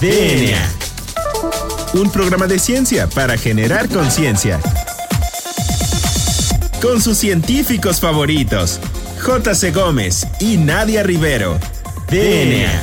DNA. Un programa de ciencia para generar conciencia. Con sus científicos favoritos, J.C. Gómez y Nadia Rivero. DNA.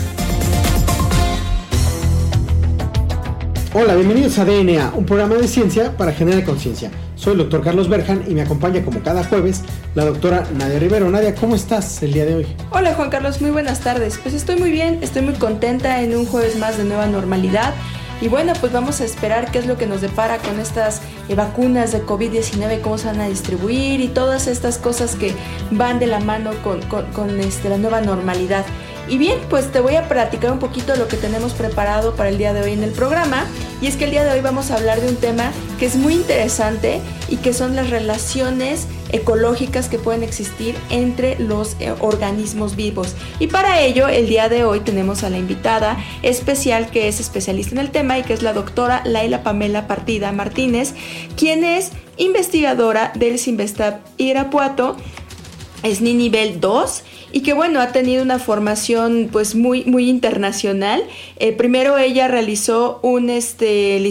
Hola, bienvenidos a DNA, un programa de ciencia para generar conciencia. Soy el doctor Carlos Berjan y me acompaña como cada jueves la doctora Nadia Rivero. Nadia, ¿cómo estás el día de hoy? Hola Juan Carlos, muy buenas tardes. Pues estoy muy bien, estoy muy contenta en un jueves más de nueva normalidad. Y bueno, pues vamos a esperar qué es lo que nos depara con estas eh, vacunas de COVID-19, cómo se van a distribuir y todas estas cosas que van de la mano con, este, la nueva normalidad. Y bien, pues te voy a platicar un poquito lo que tenemos preparado para el día de hoy en el programa. Y es que el día de hoy vamos a hablar de un tema que es muy interesante y que son las relaciones ecológicas que pueden existir entre los eh, organismos vivos. Y para ello, el día de hoy tenemos a la invitada especial que es especialista en el tema y que es la doctora Laila Pamela Partida Martínez, quien es investigadora del Sinvestab Irapuato, es ni nivel 2 y que bueno, ha tenido una formación pues muy, muy internacional. Eh, primero ella realizó un, este,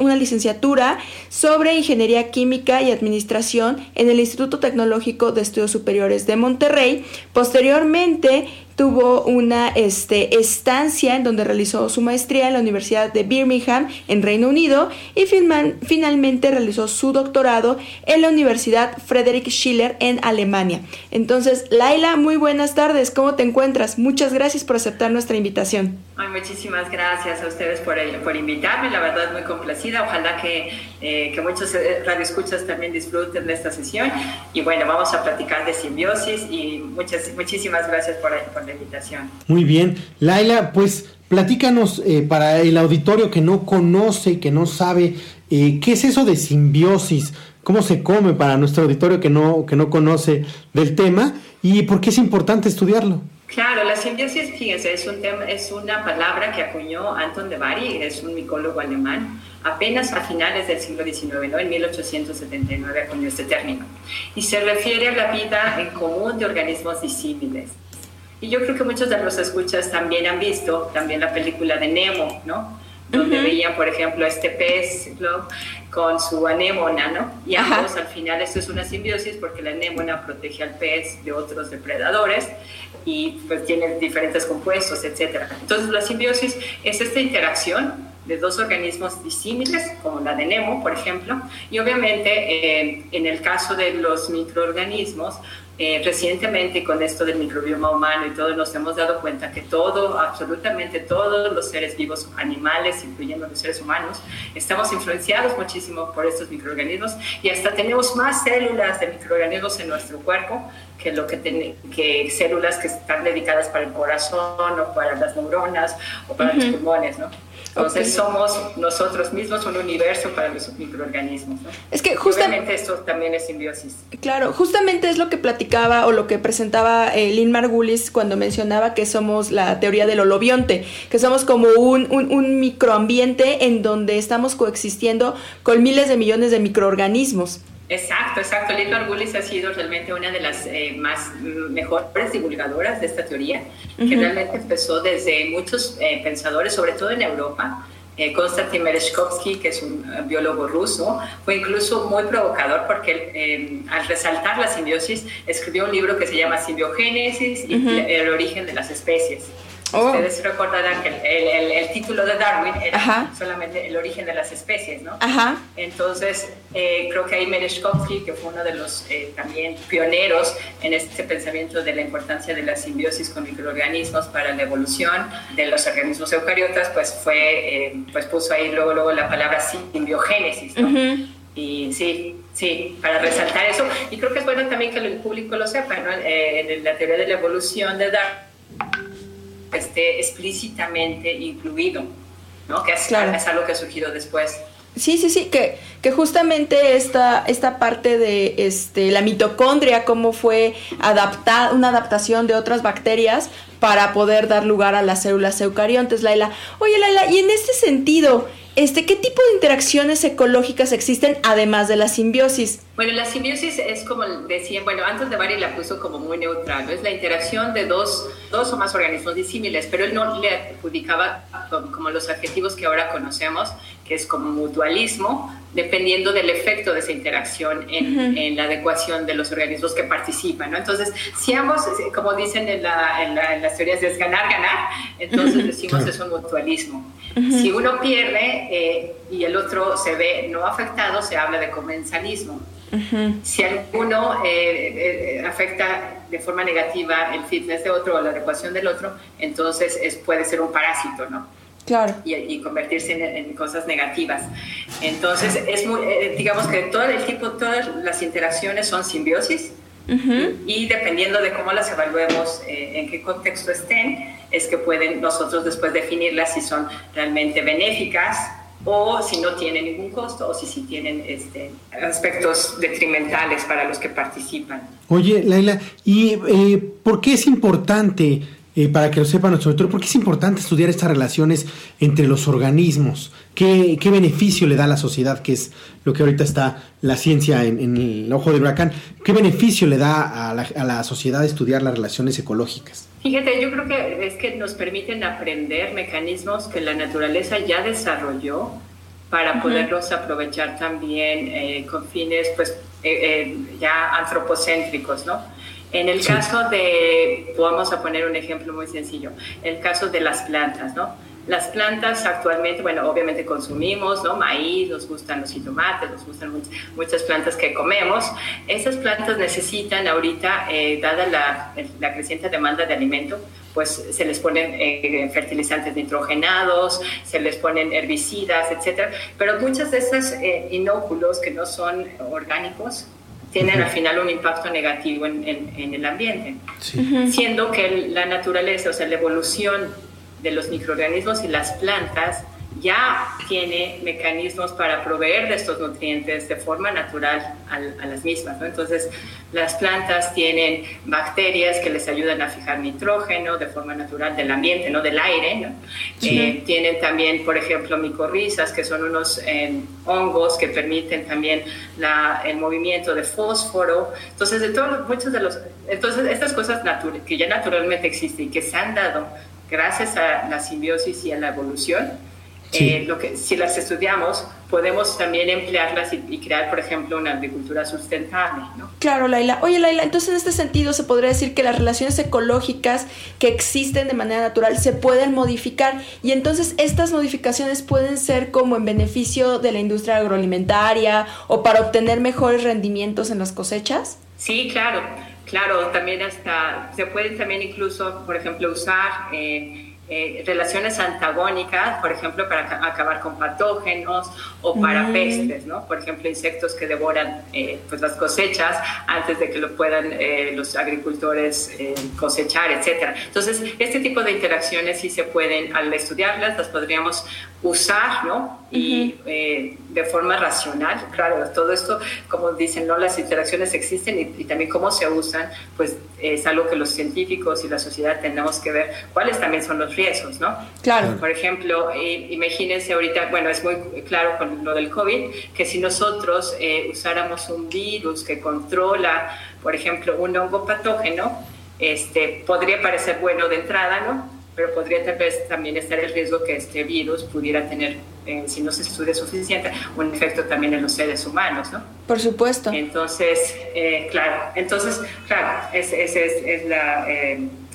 una licenciatura sobre Ingeniería Química y Administración en el Instituto Tecnológico de Estudios Superiores de Monterrey. Posteriormente tuvo una este, estancia en donde realizó su maestría en la Universidad de Birmingham en Reino Unido y finalmente realizó su doctorado en la Universidad Friedrich Schiller en Alemania. Entonces, Laila, muy buenas tardes, ¿cómo te encuentras? Muchas gracias por aceptar nuestra invitación. muchísimas gracias a ustedes por, por invitarme, la verdad muy complacida, ojalá que, eh, que muchos eh, radioescuchas también disfruten de esta sesión y bueno, vamos a platicar de simbiosis y muchas, muchísimas gracias por, por invitación. Muy bien. Laila, pues platícanos eh, para el auditorio que no conoce, que no sabe, eh, ¿qué es eso de simbiosis? ¿Cómo se come para nuestro auditorio que no, que no conoce del tema? ¿Y por qué es importante estudiarlo? Claro, la simbiosis, fíjense, es, un tema, es una palabra que acuñó Anton de Bari, es un micólogo alemán, apenas a finales del siglo XIX, ¿no? en 1879 acuñó este término. Y se refiere a la vida en común de organismos disímiles. Y yo creo que muchos de los escuchas también han visto también la película de Nemo, ¿no? Donde veían, por ejemplo, este pez con su anémona, ¿no? Y ambos al final esto es una simbiosis porque la anémona protege al pez de otros depredadores y pues tiene diferentes compuestos, etc. Entonces la simbiosis es esta interacción de dos organismos disímiles, como la de Nemo, por ejemplo, y obviamente eh, en el caso de los microorganismos, eh, recientemente con esto del microbioma humano y todo nos hemos dado cuenta que todo, absolutamente todos los seres vivos, animales, incluyendo los seres humanos, estamos influenciados muchísimo por estos microorganismos y hasta tenemos más células de microorganismos en nuestro cuerpo que, lo que, que células que están dedicadas para el corazón o para las neuronas o para los pulmones, ¿no? Entonces somos nosotros mismos un universo para los microorganismos. ¿no? Es que justamente esto también es simbiosis. Claro, justamente es lo que platicaba o lo que presentaba eh, Lynn Margulis cuando mencionaba que somos la teoría del holobionte, que somos como un, un, un microambiente en donde estamos coexistiendo con miles de millones de microorganismos. Exacto, exacto. Lynn Margulis ha sido realmente una de las eh, más mm, mejores divulgadoras de esta teoría, que realmente empezó desde muchos eh, pensadores, sobre todo en Europa. Eh, Konstantin Merezhkovsky, que es un biólogo ruso, fue incluso muy provocador porque al resaltar la simbiosis escribió un libro que se llama Simbiogénesis y el origen de las especies. Oh. Ustedes recordarán que el, el, título de Darwin era solamente el origen de las especies, ¿no? Ajá. Entonces, eh, creo que ahí Merezhkovsky, que fue uno de los eh, también pioneros en este pensamiento de la importancia de la simbiosis con microorganismos para la evolución de los organismos eucariotas, pues fue, eh, pues puso ahí luego, luego la palabra simbiogénesis, ¿no? Y sí, sí, para resaltar eso. Y creo que es bueno también que el público lo sepa, ¿no? en la teoría de la evolución de Darwin esté explícitamente incluido, ¿no? que es, es algo que ha surgido después. Sí, sí, sí, que, que justamente esta, esta parte de este, la mitocondria, cómo fue adaptada, una adaptación de otras bacterias para poder dar lugar a las células eucariontes, Laila. Oye, Laila, y en este sentido, Este, ¿Qué tipo de interacciones ecológicas existen además de la simbiosis? Bueno, la simbiosis es como decían, bueno, antes de Barry la puso como muy neutral, es la interacción de dos, dos o más organismos disímiles, pero él no le adjudicaba como los adjetivos que ahora conocemos, que es como mutualismo, dependiendo del efecto de esa interacción en, en la adecuación de los organismos que participan. ¿no? Entonces, si ambos, como dicen en, la, en, las teorías, es ganar, ganar, entonces decimos que es un mutualismo. Si uno pierde eh, y el otro se ve no afectado, se habla de comensalismo. Si alguno eh, eh, afecta de forma negativa el fitness de otro o la adecuación del otro, entonces es, puede ser un parásito, ¿no? Claro. Y, convertirse en, cosas negativas. Entonces, es muy, digamos que todo el tipo, todas las interacciones son simbiosis y dependiendo de cómo las evaluemos, en qué contexto estén, es que pueden nosotros después definirlas si son realmente benéficas o si no tienen ningún costo o si sí tienen este, aspectos detrimentales para los que participan. Oye, Laila, ¿y eh, por qué es importante, eh, para que lo sepa nuestro autor, por qué es importante estudiar estas relaciones entre los organismos? ¿Qué, ¿Qué, beneficio le da a la sociedad, que es lo que ahorita está la ciencia en, en el ojo del huracán? ¿Qué beneficio le da a la, a la sociedad estudiar las relaciones ecológicas? Fíjate, yo creo que es que nos permiten aprender mecanismos que la naturaleza ya desarrolló para poderlos aprovechar también eh, con fines pues eh, eh, ya antropocéntricos, ¿no? En el caso de, vamos a poner un ejemplo muy sencillo, el caso de las plantas, ¿no? Las plantas actualmente, bueno, obviamente consumimos, ¿no? Maíz, nos gustan los jitomates, nos gustan muchas, plantas que comemos. Esas plantas necesitan ahorita, eh, dada la, la, creciente demanda de alimento, pues se les ponen eh, fertilizantes nitrogenados, se les ponen herbicidas, etcétera. Pero muchas de esas eh, inóculos que no son orgánicos, tienen al final un impacto negativo en, en, el ambiente, siendo que la naturaleza, o sea, la evolución de los microorganismos y las plantas ya tiene mecanismos para proveer de estos nutrientes de forma natural a, las mismas. Entonces, las plantas tienen bacterias que les ayudan a fijar nitrógeno de forma natural del ambiente, no del aire. Eh, tienen también, por ejemplo, micorrizas, que son unos eh, hongos que permiten también la, el movimiento de fósforo. Entonces, de todos, muchos de los, entonces estas cosas que ya naturalmente existen y que se han dado gracias a la simbiosis y a la evolución, eh, lo que, si las estudiamos, podemos también emplearlas y, crear, por ejemplo, una agricultura sustentable. ¿no? Claro, Laila. Oye, Laila, entonces en este sentido se podría decir que las relaciones ecológicas que existen de manera natural se pueden modificar y entonces estas modificaciones pueden ser como en beneficio de la industria agroalimentaria o para obtener mejores rendimientos en las cosechas. Sí, claro. Claro, también hasta se pueden también incluso, por ejemplo, usar eh, eh, relaciones antagónicas, por ejemplo, para acabar con patógenos o para mm. pestes, ¿no? Por ejemplo, insectos que devoran eh, pues las cosechas antes de que lo puedan eh, los agricultores cosechar, etcétera. Entonces, este tipo de interacciones sí se pueden, al estudiarlas, las podríamos usar, ¿no? Y de forma racional, claro, todo esto, como dicen, ¿no? Las interacciones existen y, y también cómo se usan, pues es algo que los científicos y la sociedad tenemos que ver cuáles también son los riesgos, ¿no? Claro. Por ejemplo, imagínense ahorita, bueno, es muy claro con lo del COVID, que si nosotros eh, usáramos un virus que controla, por ejemplo, un hongo patógeno, este, podría parecer bueno de entrada, ¿no? Pero podría tal vez también estar el riesgo que este virus pudiera tener, eh, si no se estudia suficiente, un efecto también en los seres humanos, ¿no? Por supuesto. Entonces, eh, claro, entonces, claro, esa es, es, la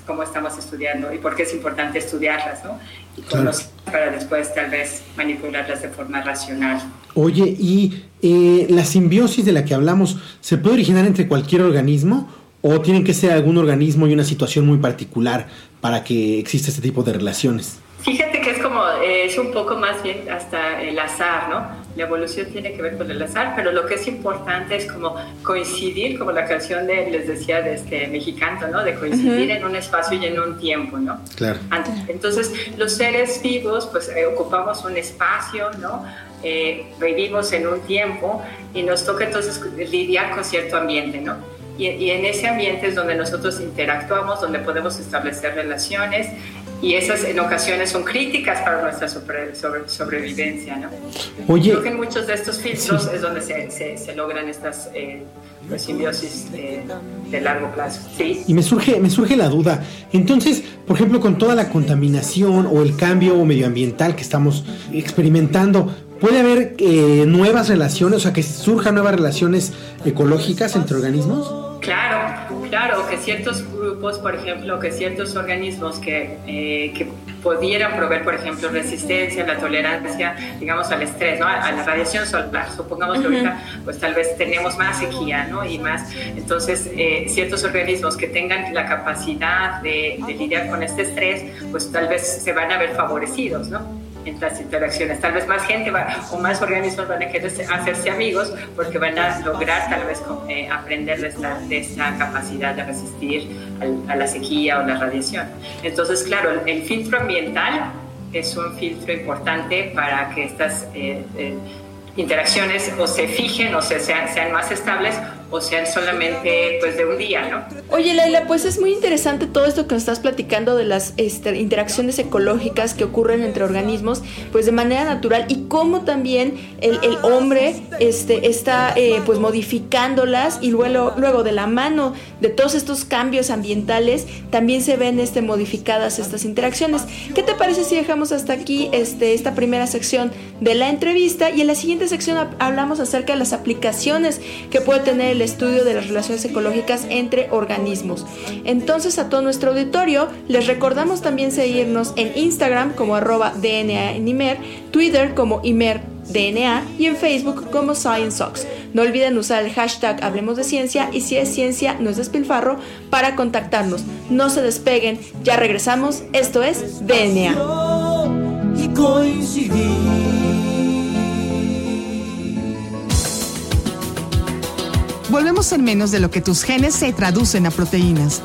cómo estamos estudiando y por qué es importante estudiarlas, ¿no? Y conocer para después tal vez manipularlas de forma racional. Oye, ¿y eh, la simbiosis de la que hablamos se puede originar entre cualquier organismo o tienen que ser algún organismo y una situación muy particular para que exista este tipo de relaciones? Fíjate que es como, eh, es un poco más bien hasta el azar, ¿no? La evolución tiene que ver con el azar, pero lo que es importante es como coincidir, como la canción de, les decía, de este mexicano, ¿no? De coincidir en un espacio y en un tiempo, ¿no? Claro. Entonces, los seres vivos, pues eh, ocupamos un espacio, ¿no? Eh, vivimos en un tiempo y nos toca entonces lidiar con cierto ambiente, ¿no? Y, en ese ambiente es donde nosotros interactuamos, donde podemos establecer relaciones y esas en ocasiones son críticas para nuestra sobrevivencia. ¿no? Oye, Creo que en muchos de estos filtros es donde se, se, logran estas eh, simbiosis de, de, largo plazo. ¿Sí? Y me surge, me surge la duda, entonces, por ejemplo, con toda la contaminación o el cambio medioambiental que estamos experimentando, ¿Puede haber eh, nuevas relaciones, o sea, que surjan nuevas relaciones ecológicas entre organismos? Claro, claro, que ciertos grupos, por ejemplo, que ciertos organismos que, eh, que pudieran proveer, por ejemplo, resistencia, la tolerancia, digamos, al estrés, ¿no? a, la radiación solar. Supongamos que ahorita, pues tal vez tenemos más sequía, ¿no? Y más, entonces, eh, ciertos organismos que tengan la capacidad de, de lidiar con este estrés, pues tal vez se van a ver favorecidos, ¿no? En las interacciones. Tal vez más gente o más organismos van a querer hacerse amigos porque van a lograr tal vez eh, aprender de esta, capacidad de resistir a la sequía o la radiación. Entonces, claro, el, filtro ambiental es un filtro importante para que estas eh, eh, interacciones o se fijen o se, sean más estables o sean solamente pues de un día, ¿no? Oye, Laila, pues es muy interesante todo esto que nos estás platicando de las este, interacciones ecológicas que ocurren entre organismos, pues de manera natural y cómo también el, el hombre este, está eh, pues modificándolas y luego, luego de la mano de todos estos cambios ambientales también se ven este, modificadas estas interacciones. ¿Qué te parece si dejamos hasta aquí este, esta primera sección de la entrevista y en la siguiente sección hablamos acerca de las aplicaciones que puede tener el estudio de las relaciones ecológicas entre organismos. Entonces a todo nuestro auditorio les recordamos también seguirnos en Instagram como arroba DNA en Imer, Twitter como Imer DNA y en Facebook como ScienceOx. No olviden usar el hashtag Hablemos de Ciencia y si es ciencia no es despilfarro para contactarnos. No se despeguen, ya regresamos. Esto es DNA. Volvemos en menos de lo que tus genes se traducen a proteínas.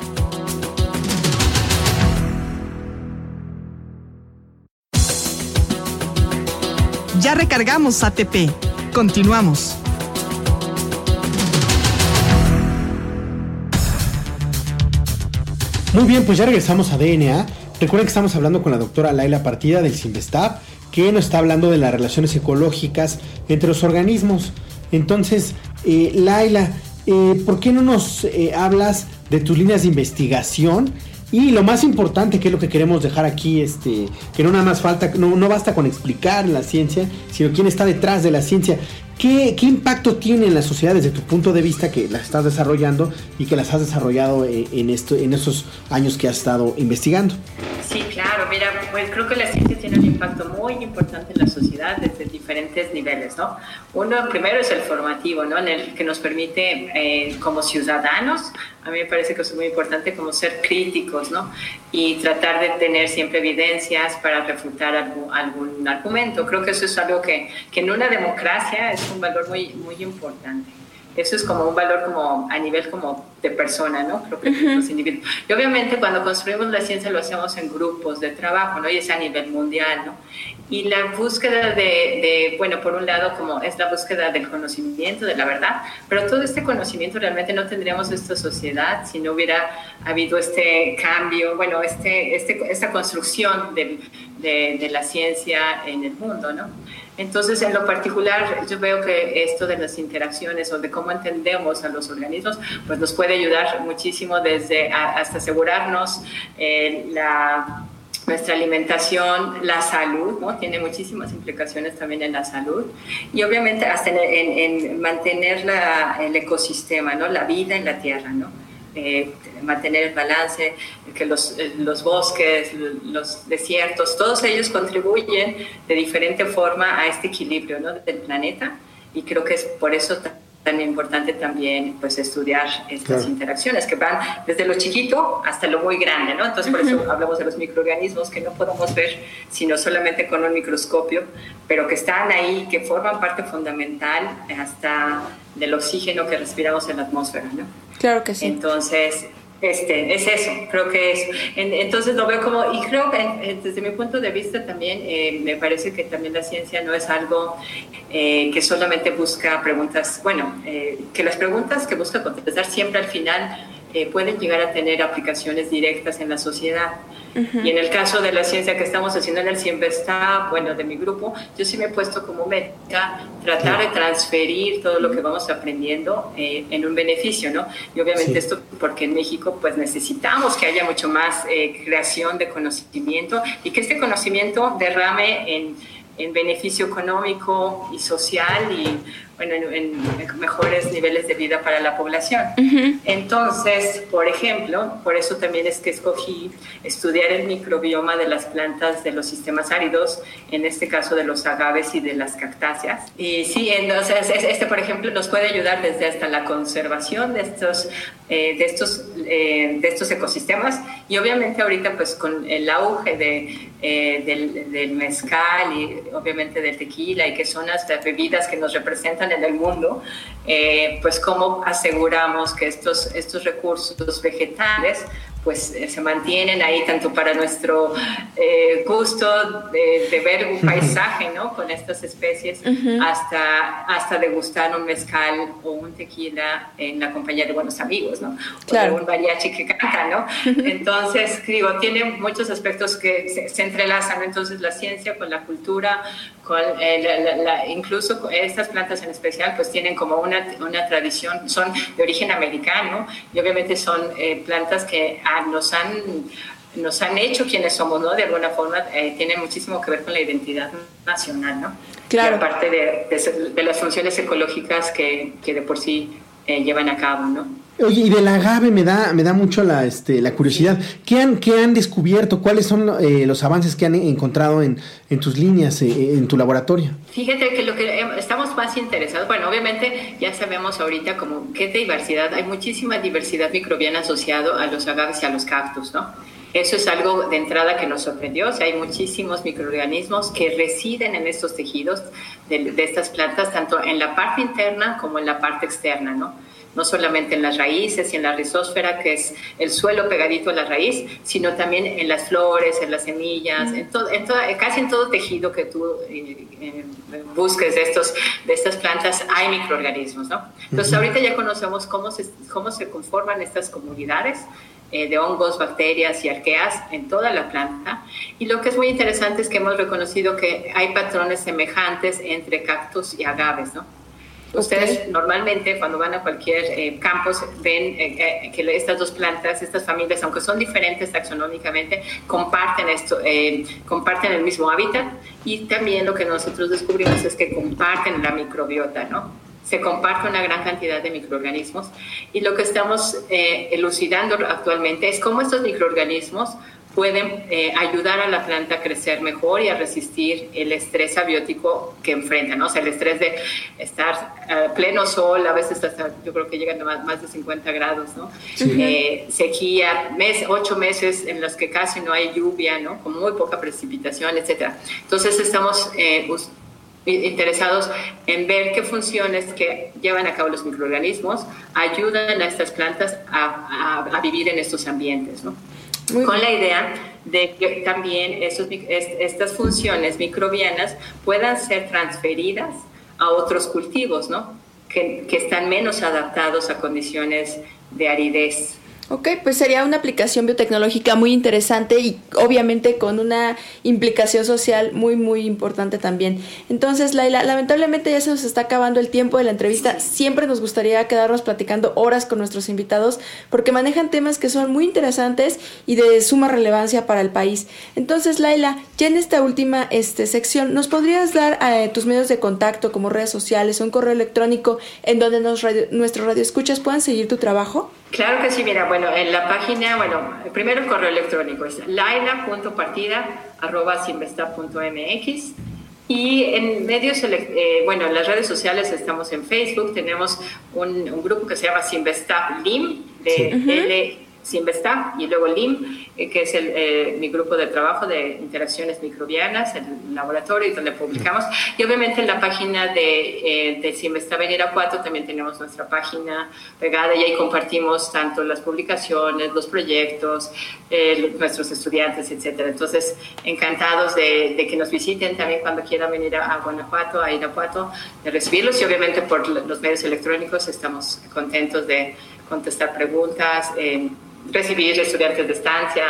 Ya recargamos ATP. Continuamos. Muy bien, pues ya regresamos a DNA. Recuerden que estamos hablando con la doctora Laila Partida del Simvestab, que nos está hablando de las relaciones ecológicas entre los organismos. Entonces, eh, Laila, eh, ¿por qué no nos eh, hablas de tus líneas de investigación? Y lo más importante, que es lo que queremos dejar aquí, este, que no nada más falta, no, no basta con explicar la ciencia, sino quién está detrás de la ciencia. ¿Qué, impacto tiene en la sociedad desde tu punto de vista que las estás desarrollando y que las has desarrollado eh, en, esto, en esos años que has estado investigando? Sí, claro, mira, pues creo que la ciencia tiene un impacto muy importante en la sociedad desde diferentes niveles, ¿no? Uno, primero es el formativo, ¿no? En el que nos permite, eh, como ciudadanos, a mí me parece que es muy importante como ser críticos, ¿no? Y tratar de tener siempre evidencias para refutar algún, algún argumento. Creo que eso es algo que, que en una democracia es un valor muy, muy importante. Eso es como un valor como a nivel como de persona, ¿no? Creo que los individuos. Y obviamente cuando construimos la ciencia lo hacemos en grupos de trabajo, ¿no? Y es a nivel mundial, ¿no? Y la búsqueda de, de, bueno, por un lado como es la búsqueda del conocimiento, de la verdad, pero todo este conocimiento realmente no tendríamos esta sociedad si no hubiera habido este cambio, bueno, este, este, esta construcción de, de la ciencia en el mundo, ¿no? Entonces, en lo particular, yo veo que esto de las interacciones o de cómo entendemos a los organismos, pues nos puede ayudar muchísimo desde hasta asegurarnos eh, la nuestra alimentación, la salud, ¿no? Tiene muchísimas implicaciones también en la salud y obviamente hasta en, mantener el ecosistema, ¿no? La vida en la tierra, ¿no? Eh, mantener el balance, que los, eh, los, bosques, los desiertos, todos ellos contribuyen de diferente forma a este equilibrio del planeta. Y creo que es por eso tan importante también pues estudiar estas interacciones que van desde lo chiquito hasta lo muy grande, ¿no? Entonces por eso hablamos de los microorganismos que no podemos ver sino solamente con un microscopio, pero que están ahí, que forman parte fundamental hasta del oxígeno que respiramos en la atmósfera, ¿no? Claro que sí. Entonces, este, es eso, creo que es. entonces lo veo como, y creo que desde mi punto de vista también, eh, me parece que también la ciencia no es algo eh, que solamente busca preguntas, bueno, eh, que las preguntas que busca contestar siempre al final eh, pueden llegar a tener aplicaciones directas en la sociedad. Y en el caso de la ciencia que estamos haciendo en el está bueno, de mi grupo, yo sí me he puesto como meta tratar de transferir todo lo que vamos aprendiendo eh, en un beneficio, ¿no? Y obviamente esto porque en México pues necesitamos que haya mucho más eh, creación de conocimiento y que este conocimiento derrame en, en beneficio económico y social y bueno, en, mejores niveles de vida para la población. Entonces, por ejemplo, por eso también es que escogí estudiar el microbioma de las plantas de los sistemas áridos, en este caso de los agaves y de las cactáceas. Y sí, entonces este, por ejemplo, nos puede ayudar desde hasta la conservación de estos, eh, de estos, eh, de estos ecosistemas y obviamente ahorita pues con el auge de, eh, del, del mezcal y obviamente del tequila y que son las bebidas que nos representan en el mundo, eh, pues cómo aseguramos que estos, estos recursos vegetales pues eh, se mantienen ahí tanto para nuestro eh, gusto de, ver un paisaje, ¿no? Con estas especies, hasta, hasta degustar un mezcal o un tequila en la compañía de buenos amigos, ¿no? O un mariachi que canta, ¿no? Entonces, digo, tiene muchos aspectos que se, entrelazan, Entonces, la ciencia con la cultura, con eh, la, incluso estas plantas en especial, pues tienen como una, una tradición, son de origen americano y obviamente son plantas que nos han nos han hecho quienes somos, ¿no? De alguna forma eh, tiene muchísimo que ver con la identidad nacional, ¿no? Claro. aparte de, de, las funciones ecológicas que, que de por sí eh, llevan a cabo, ¿no? Oye, y del agave me da, me da mucho la, este, la curiosidad. ¿Qué, han, ¿Qué han descubierto? ¿Cuáles son eh, los avances que han encontrado en, en tus líneas, eh, en tu laboratorio? Fíjate que lo que estamos más interesados, bueno, obviamente ya sabemos ahorita como qué diversidad, hay muchísima diversidad microbiana asociado a los agaves y a los cactus, ¿no? Eso es algo de entrada que nos sorprendió. O sea, hay muchísimos microorganismos que residen en estos tejidos de, de, estas plantas, tanto en la parte interna como en la parte externa, ¿no? no solamente en las raíces y en la rizósfera, que es el suelo pegadito a la raíz, sino también en las flores, en las semillas, en, todo, en casi en todo tejido que tú eh, eh, busques de, estos, de estas plantas hay microorganismos. ¿no? Entonces ahorita ya conocemos cómo se, cómo se conforman estas comunidades eh, de hongos, bacterias y arqueas en toda la planta. Y lo que es muy interesante es que hemos reconocido que hay patrones semejantes entre cactus y agaves, ¿no? Ustedes normalmente cuando van a cualquier eh, campus ven eh, que estas dos plantas, estas familias, aunque son diferentes taxonómicamente, comparten esto, eh, comparten el mismo hábitat y también lo que nosotros descubrimos es que comparten la microbiota, ¿no? Se comparte una gran cantidad de microorganismos y lo que estamos elucidando actualmente es cómo estos microorganismos pueden eh, ayudar a la planta a crecer mejor y a resistir el estrés abiótico que enfrenta, ¿no? O sea, el estrés de estar a eh, pleno sol, a veces hasta, yo creo que llegan a más, de 50 grados, ¿no? Eh, sequía, mes, ocho meses en los que casi no hay lluvia, ¿no? Con muy poca precipitación, etcétera. Entonces estamos interesados en ver qué funciones que llevan a cabo los microorganismos ayudan a estas plantas a, a vivir en estos ambientes, ¿no? con la idea de que también esos, estas funciones microbianas puedan ser transferidas a otros cultivos, ¿no? Que, que están menos adaptados a condiciones de aridez Ok, pues sería una aplicación biotecnológica muy interesante y obviamente con una implicación social muy, muy importante también. Entonces, Laila, lamentablemente ya se nos está acabando el tiempo de la entrevista. Siempre nos gustaría quedarnos platicando horas con nuestros invitados porque manejan temas que son muy interesantes y de suma relevancia para el país. Entonces, Laila, ya en esta última este, sección, ¿nos podrías dar eh, tus medios de contacto como redes sociales o un correo electrónico en donde nos radio, nuestros radioescuchas puedan seguir tu trabajo? Claro que sí, mira, bueno, en la página, bueno, primero el correo electrónico es laila.partida.mx y en medios, eh, bueno, en las redes sociales estamos en Facebook, tenemos un, grupo que se llama Sinvestap LIM, de L Sinvesta y luego LIM, eh, que es eh, mi grupo de trabajo de interacciones microbianas, el laboratorio donde publicamos. Y obviamente en la página de, eh, de Sinvesta Venera 4 también tenemos nuestra página pegada y ahí compartimos tanto las publicaciones, los proyectos, nuestros estudiantes, etcétera. Entonces, encantados de, que nos visiten también cuando quieran venir a, Guanajuato, a Irapuato, de recibirlos y obviamente por los medios electrónicos estamos contentos de contestar preguntas, eh, recibir estudiantes de estancia,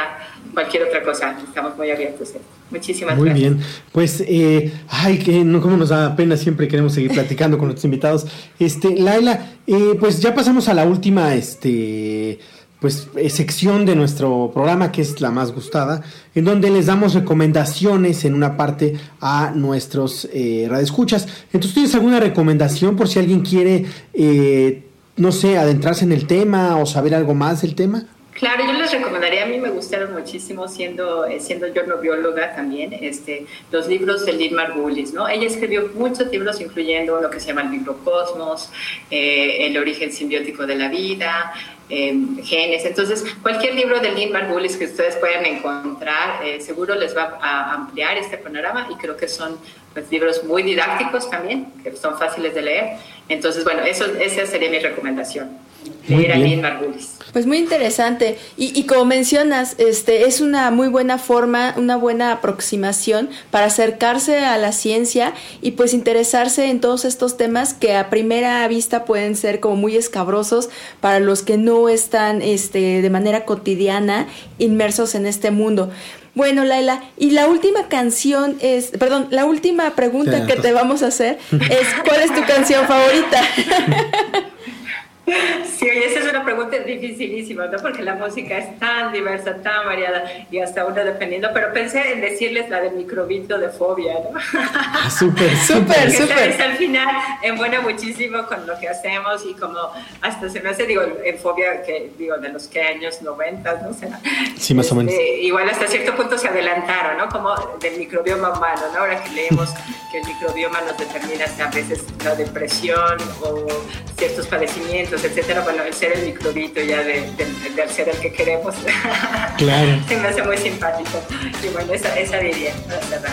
cualquier otra cosa. Estamos muy abiertos. Muchísimas Muy gracias. bien. Pues, eh, ay, que no, como nos da pena, siempre queremos seguir platicando con nuestros invitados. Este, Laila, eh, pues ya pasamos a la última, este, pues, eh, sección de nuestro programa, que es la más gustada, en donde les damos recomendaciones en una parte a nuestros eh, radioescuchas. Entonces, ¿tienes alguna recomendación por si alguien quiere, eh, no sé, adentrarse en el tema o saber algo más del tema? Claro, yo les recomendaría, a mí me gustaron muchísimo, siendo, eh, siendo yo no bióloga también, este, los libros de Lynn Margulis, ¿no? Ella escribió muchos libros, incluyendo uno que se llama El microcosmos, eh, El origen simbiótico de la vida, eh, genes. Entonces, cualquier libro de Lynn Margulis que ustedes puedan encontrar, eh, seguro les va a ampliar este panorama y creo que son pues, libros muy didácticos también, que son fáciles de leer. Entonces, bueno, eso, esa sería mi recomendación, Muy leer a bien. Lynn Margulis. Pues muy interesante. Y, y como mencionas, este es una muy buena forma, una buena aproximación para acercarse a la ciencia y pues interesarse en todos estos temas que a primera vista pueden ser como muy escabrosos para los que no están este, de manera cotidiana inmersos en este mundo. Bueno, Laila, y la última canción es, perdón, la última pregunta que te vamos a hacer es ¿cuál es tu canción favorita? Sí, esa es una pregunta dificilísima, ¿no? Porque la música es tan diversa, tan variada y hasta uno dependiendo. Pero pensé en decirles la del microbito de fobia, ¿no? Ah, súper, Súper, súper. al final embona muchísimo con lo que hacemos y como hasta se me hace, digo, en fobia que, digo, de los que años 90, no. Sí, más o menos. Este, Igual hasta cierto punto se adelantaron, ¿no? Como del microbioma humano, ¿no? Ahora que leemos que el microbioma nos determina hasta a veces la depresión o ciertos padecimientos, etcétera. Bueno, el ser el microbito ya de- del ser el que queremos. Claro. se me hace muy simpático. Y bueno, esa, esa diría para cerrar.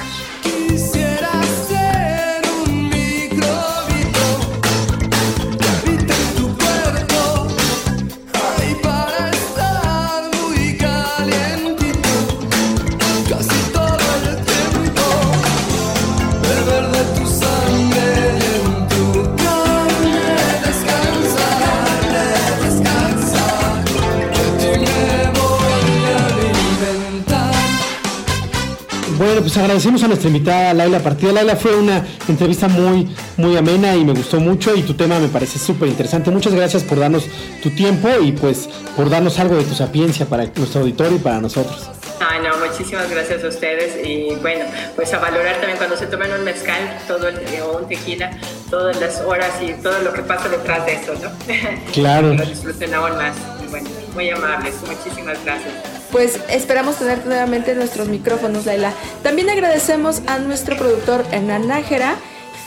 Pues agradecemos a nuestra invitada Laila Partida. Laila fue una entrevista muy, muy amena y me gustó mucho y tu tema me parece súper interesante. Muchas gracias por darnos tu tiempo y pues por darnos algo de tu sapiencia para nuestro auditorio y para nosotros. Ay, no, muchísimas gracias a ustedes y bueno, pues a valorar también cuando se tomen un mezcal todo el, o un tequila, todas las horas y todo lo que pasa detrás de eso, ¿no? Claro. Lo disfruten aún más. Y bueno, muy amables, muchísimas gracias. Pues esperamos tenerte nuevamente en nuestros micrófonos, Laila. También agradecemos a nuestro productor Hernán Nájera.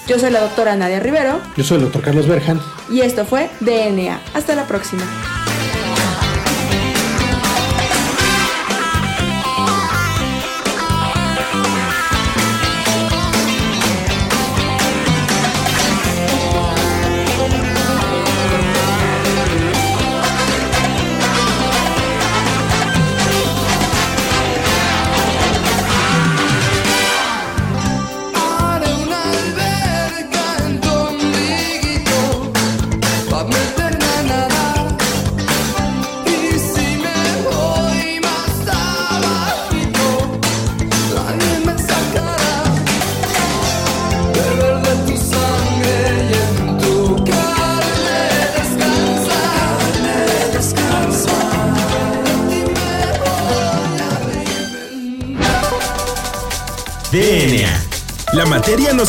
Yo soy la doctora Nadia Rivero Yo soy el doctor Carlos Berjan. y esto fue DNA. Hasta la próxima.